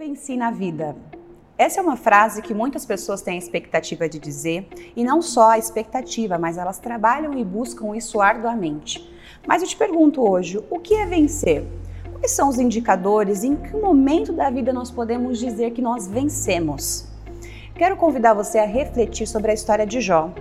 venci na vida? Essa é uma frase que muitas pessoas têm a expectativa de dizer, e não só a expectativa, mas elas trabalham e buscam isso arduamente. Mas eu te pergunto hoje, o que é vencer? Quais são os indicadores? Em que momento da vida nós podemos dizer que nós vencemos? Quero convidar você a refletir sobre a história de Jó.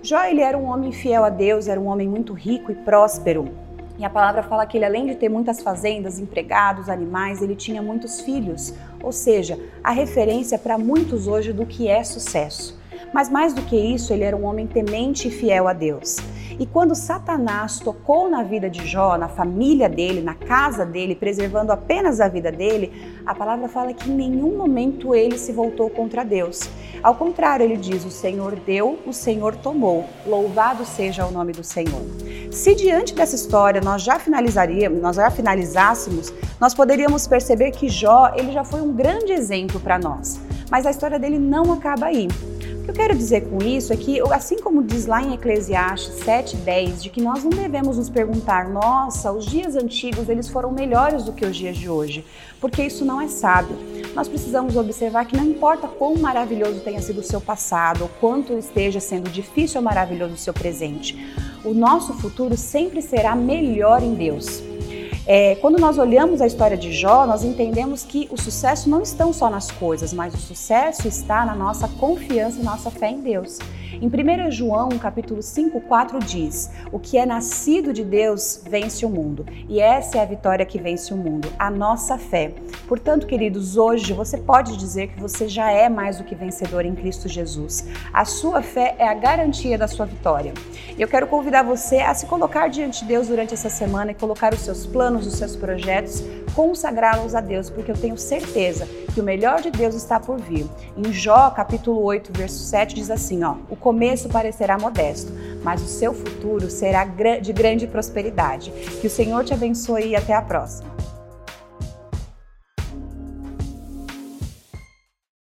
Jó ele era um homem fiel a Deus, era um homem muito rico e próspero. E a palavra fala que ele, além de ter muitas fazendas, empregados, animais, ele tinha muitos filhos. Ou seja, a referência para muitos hoje do que é sucesso. Mas mais do que isso, ele era um homem temente e fiel a Deus. E quando Satanás tocou na vida de Jó, na família dele, na casa dele, preservando apenas a vida dele, a palavra fala que em nenhum momento ele se voltou contra Deus. Ao contrário, ele diz: O Senhor deu, o Senhor tomou. Louvado seja o nome do Senhor. Se diante dessa história nós já finalizaríamos, nós já finalizássemos, nós poderíamos perceber que Jó, ele já foi um grande exemplo para nós. Mas a história dele não acaba aí eu quero dizer com isso é que, assim como diz lá em Eclesiastes 7:10, de que nós não devemos nos perguntar, nossa, os dias antigos eles foram melhores do que os dias de hoje, porque isso não é sábio. Nós precisamos observar que não importa quão maravilhoso tenha sido o seu passado, ou quanto esteja sendo difícil ou maravilhoso o seu presente, o nosso futuro sempre será melhor em Deus. É, quando nós olhamos a história de Jó, nós entendemos que o sucesso não está só nas coisas, mas o sucesso está na nossa confiança e nossa fé em Deus. Em 1 João, capítulo 5, 4 diz: O que é nascido de Deus vence o mundo. E essa é a vitória que vence o mundo, a nossa fé. Portanto, queridos, hoje você pode dizer que você já é mais do que vencedor em Cristo Jesus. A sua fé é a garantia da sua vitória. Eu quero convidar você a se colocar diante de Deus durante essa semana e colocar os seus planos, os seus projetos, consagrá-los a Deus, porque eu tenho certeza que o melhor de Deus está por vir. Em Jó, capítulo 8, verso 7 diz assim, ó: começo parecerá modesto, mas o seu futuro será de grande prosperidade. Que o Senhor te abençoe e até a próxima.